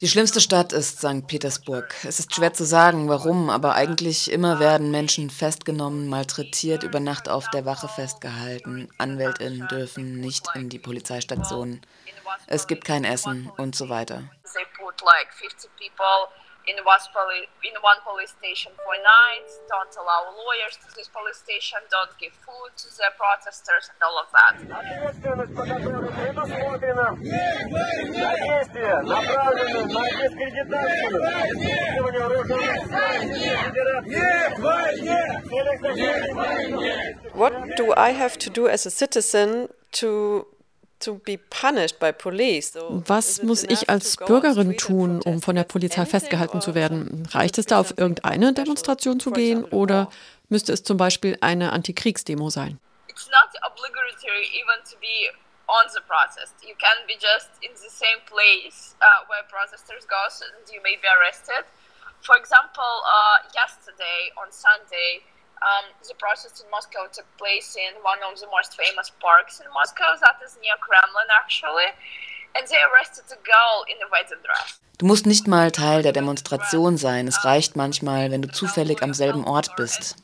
Die schlimmste Stadt ist St. Petersburg. Es ist schwer zu sagen, warum, aber eigentlich immer werden Menschen festgenommen, malträtiert, über Nacht auf der Wache festgehalten. Anwältinnen dürfen nicht in die Polizeistationen. Es gibt kein Essen und so weiter in one, poli- in one police station for nights, don't allow lawyers to this police station, don't give food to the protesters and all of that. What do I have to do as a citizen to was muss ich als Bürgerin tun, um von der Polizei festgehalten zu werden? Reicht es da, auf irgendeine Demonstration zu gehen oder müsste es zum Beispiel eine Antikriegsdemo sein? It's not obligatory even to be on the protest. You can be just in the same place uh, where protesters go and you may be arrested. For example, uh, yesterday on Sunday, Um, the protest in Moscow took place in one of the most famous parks in Moscow, that is near Kremlin actually, and they arrested a girl in a wedding dress. Du musst nicht mal Teil der Demonstration sein. Es reicht manchmal, wenn du zufällig am selben Ort bist.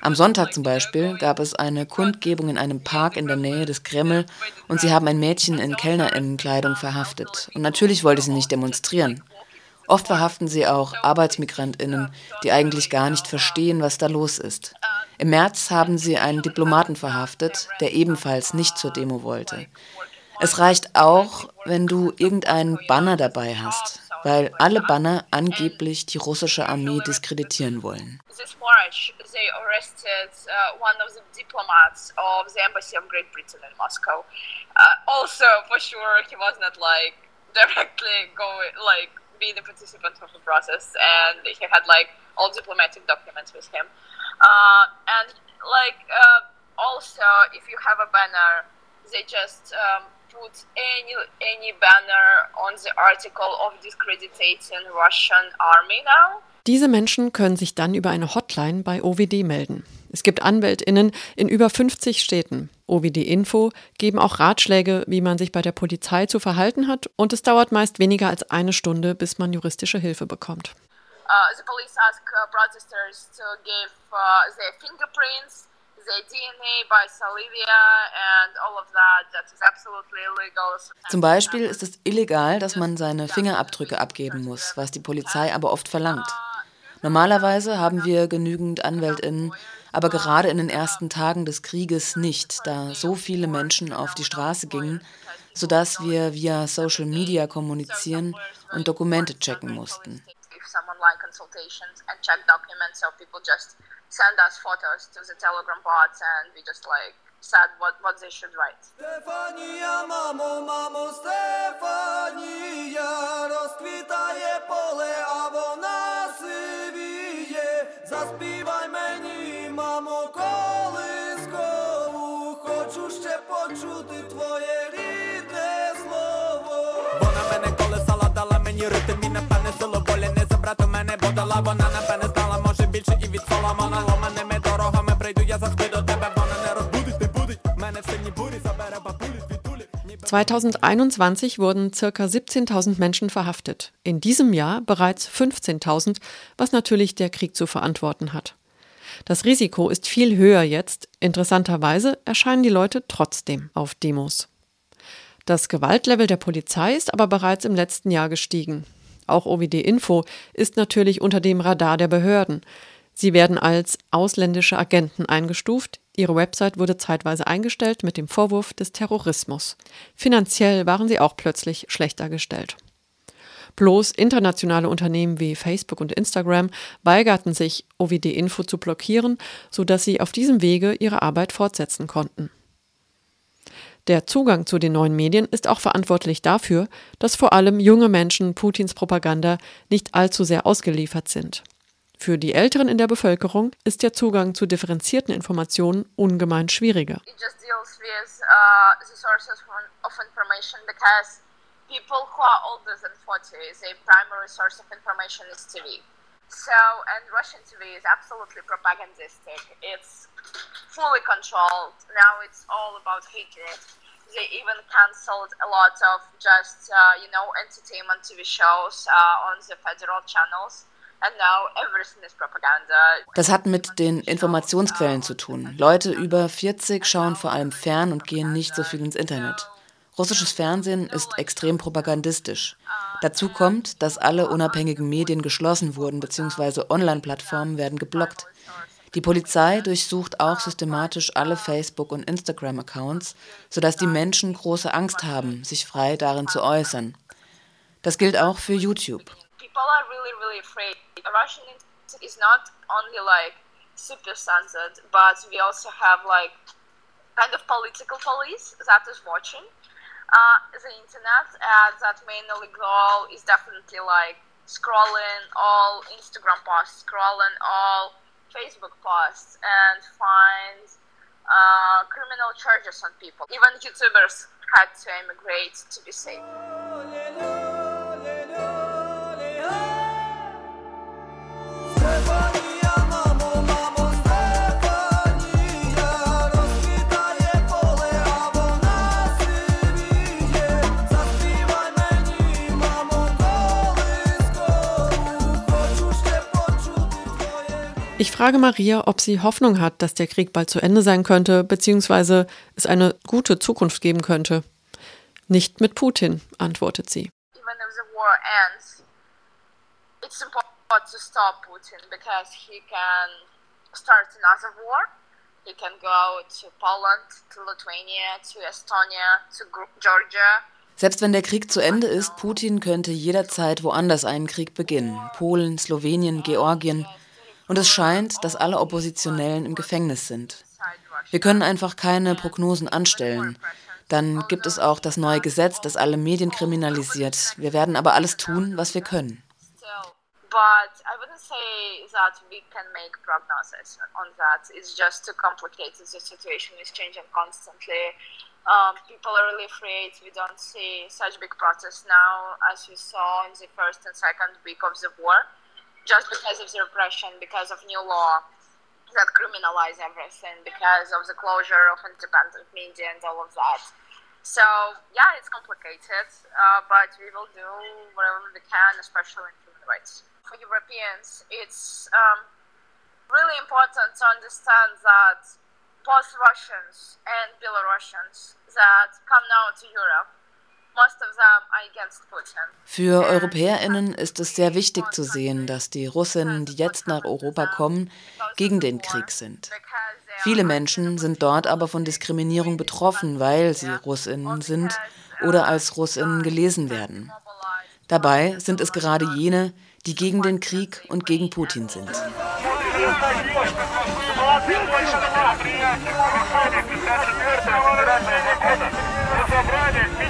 Am Sonntag zum Beispiel gab es eine Kundgebung in einem Park in der Nähe des Kreml und sie haben ein Mädchen in Kellnerinnenkleidung verhaftet. Und natürlich wollte sie nicht demonstrieren. Oft verhaften sie auch Arbeitsmigrantinnen, die eigentlich gar nicht verstehen, was da los ist. Im März haben sie einen Diplomaten verhaftet, der ebenfalls nicht zur Demo wollte. Es reicht auch, wenn du irgendeinen Banner dabei hast, weil alle Banner angeblich die russische Armee diskreditieren wollen. Uh, directly going like be the participant of the process, and he had like all diplomatic documents with him. Uh, and like uh, also, if you have a banner, they just um, put any any banner on the article of discrediting Russian army now. Diese Menschen können sich dann über eine Hotline bei OWD melden. Es gibt AnwältInnen in über 50 Städten. OWD Info geben auch Ratschläge, wie man sich bei der Polizei zu verhalten hat und es dauert meist weniger als eine Stunde, bis man juristische Hilfe bekommt. Uh, the police ask uh, protesters to give uh, their fingerprints, their DNA by salivia and all of that. That is absolutely illegal. Zum Beispiel ist es illegal, dass man seine Fingerabdrücke abgeben muss, was die Polizei aber oft verlangt. Normalerweise haben wir genügend AnwältInnen, aber gerade in den ersten Tagen des Krieges nicht, da so viele Menschen auf die Straße gingen, sodass wir via Social Media kommunizieren und Dokumente checken mussten. send us photos to the Telegram bots and we just like said what, what they should write. Stefania, mamo, mamo, Stefania, розквітає поле, а вона сивіє. Заспівай мені, мамо, колискову, хочу ще почути твоє рідне слово. Вона мене колесала, дала мені ритм і напевне силу волі не забрати мене, бо дала вона напевне знала, може більше і від Соломона. Ломаними дорогами прийду я завжди до тебе, вона не розбудить, не будить, мене в сині бурі забере бабулі. 2021 wurden circa 17.000 Menschen verhaftet. In diesem Jahr bereits 15.000, was natürlich der Krieg zu verantworten hat. Das Risiko ist viel höher jetzt. Interessanterweise erscheinen die Leute trotzdem auf Demos. Das Gewaltlevel der Polizei ist aber bereits im letzten Jahr gestiegen. Auch OVD Info ist natürlich unter dem Radar der Behörden. Sie werden als ausländische Agenten eingestuft. Ihre Website wurde zeitweise eingestellt mit dem Vorwurf des Terrorismus. Finanziell waren sie auch plötzlich schlechter gestellt. Bloß internationale Unternehmen wie Facebook und Instagram weigerten sich, OVD Info zu blockieren, sodass sie auf diesem Wege ihre Arbeit fortsetzen konnten. Der Zugang zu den neuen Medien ist auch verantwortlich dafür, dass vor allem junge Menschen Putins Propaganda nicht allzu sehr ausgeliefert sind. Für die Älteren in der Bevölkerung ist der Zugang zu differenzierten Informationen ungemein schwieriger. People who are older than 40, their primary source of information is TV. So, and Russian TV is absolutely propagandistic. It's fully controlled. Now it's all about hatred. they even cancelled a lot of just, uh, you know, entertainment TV shows uh, on the federal channels. Das hat mit den Informationsquellen zu tun. Leute über 40 schauen vor allem fern und gehen nicht so viel ins Internet. Russisches Fernsehen ist extrem propagandistisch. Dazu kommt, dass alle unabhängigen Medien geschlossen wurden bzw. Online-Plattformen werden geblockt. Die Polizei durchsucht auch systematisch alle Facebook- und Instagram-Accounts, sodass die Menschen große Angst haben, sich frei darin zu äußern. Das gilt auch für YouTube. Censored, but we also have like kind of political police that is watching uh, the internet, that mainly goal is definitely like scrolling all Instagram posts, scrolling all Facebook posts and find uh, criminal charges on people. Even YouTubers had to emigrate to be safe. Ich frage Maria, ob sie Hoffnung hat, dass der Krieg bald zu Ende sein könnte, beziehungsweise es eine gute Zukunft geben könnte. Nicht mit Putin, antwortet sie. Even if the war ends, it's important to stop Putin because he can start another war. He can go to Poland, to Lithuania, to Estonia, to Georgia. Selbst wenn der Krieg zu Ende ist, Putin könnte jederzeit woanders einen Krieg beginnen. Polen, Slowenien, Georgien. Und es scheint, dass alle Oppositionellen im Gefängnis sind. Wir können einfach keine Prognosen anstellen. Dann gibt es auch das neue Gesetz, das alle Medien kriminalisiert. Wir werden aber alles tun, was wir können. But I wouldn't say that we can make prognosis on that. It's just too complicated. The situation is changing constantly. Um, people are really afraid. We don't see such big protests now as we saw in the first and second week of the war. Just because of the repression, because of new law that criminalize everything, because of the closure of independent media and all of that. So yeah, it's complicated, uh, but we will do whatever we can, especially in human rights. For Europeans, it's um, really important to understand that both Russians and Belarusians that come now to Europe Für Europäerinnen ist es sehr wichtig zu sehen, dass die Russinnen, die jetzt nach Europa kommen, gegen den Krieg sind. Viele Menschen sind dort aber von Diskriminierung betroffen, weil sie Russinnen sind oder als Russinnen gelesen werden. Dabei sind es gerade jene, die gegen den Krieg und gegen Putin sind. собрали